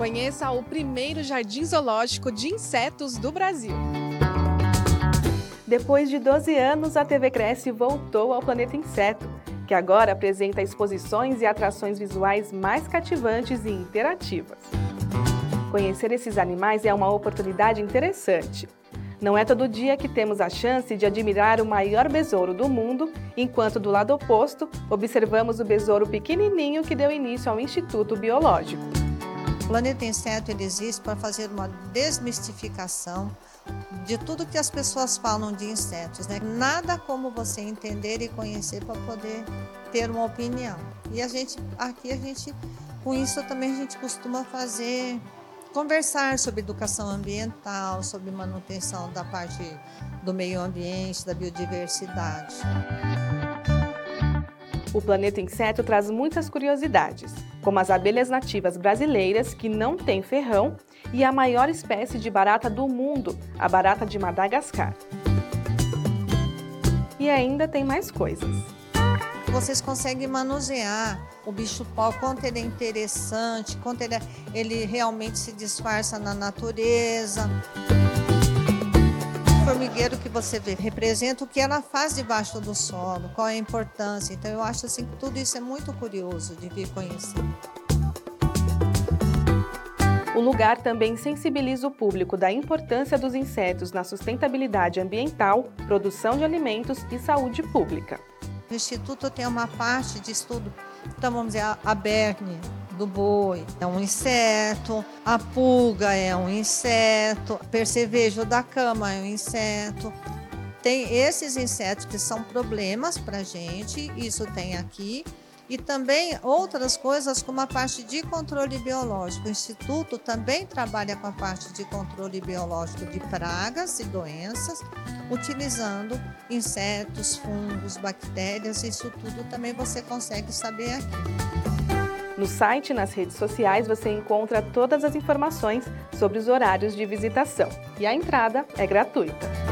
Conheça o primeiro jardim zoológico de insetos do Brasil. Depois de 12 anos, a TV Cresce voltou ao Planeta Inseto, que agora apresenta exposições e atrações visuais mais cativantes e interativas. Conhecer esses animais é uma oportunidade interessante. Não é todo dia que temos a chance de admirar o maior besouro do mundo, enquanto do lado oposto observamos o besouro pequenininho que deu início ao Instituto Biológico. Planeta Inseto ele existe para fazer uma desmistificação de tudo que as pessoas falam de insetos. Né? Nada como você entender e conhecer para poder ter uma opinião. E a gente aqui a gente com isso também a gente costuma fazer conversar sobre educação ambiental, sobre manutenção da parte do meio ambiente, da biodiversidade. O Planeta Inseto traz muitas curiosidades, como as abelhas nativas brasileiras que não têm ferrão e a maior espécie de barata do mundo, a barata de Madagascar. E ainda tem mais coisas vocês conseguem manusear o bicho-pau, quanto ele é interessante, quanto ele, é, ele realmente se disfarça na natureza. O formigueiro que você vê representa o que ela faz debaixo do solo, qual é a importância. Então eu acho assim que tudo isso é muito curioso de vir conhecer. O lugar também sensibiliza o público da importância dos insetos na sustentabilidade ambiental, produção de alimentos e saúde pública. O Instituto tem uma parte de estudo, então vamos dizer, a berne do boi é um inseto, a pulga é um inseto, percevejo da cama é um inseto. Tem esses insetos que são problemas para gente, isso tem aqui, e também outras coisas como a parte de controle biológico. O Instituto também trabalha com a parte de controle biológico de pragas e doenças, utilizando insetos, fungos, bactérias, isso tudo também você consegue saber aqui. No site e nas redes sociais você encontra todas as informações sobre os horários de visitação e a entrada é gratuita.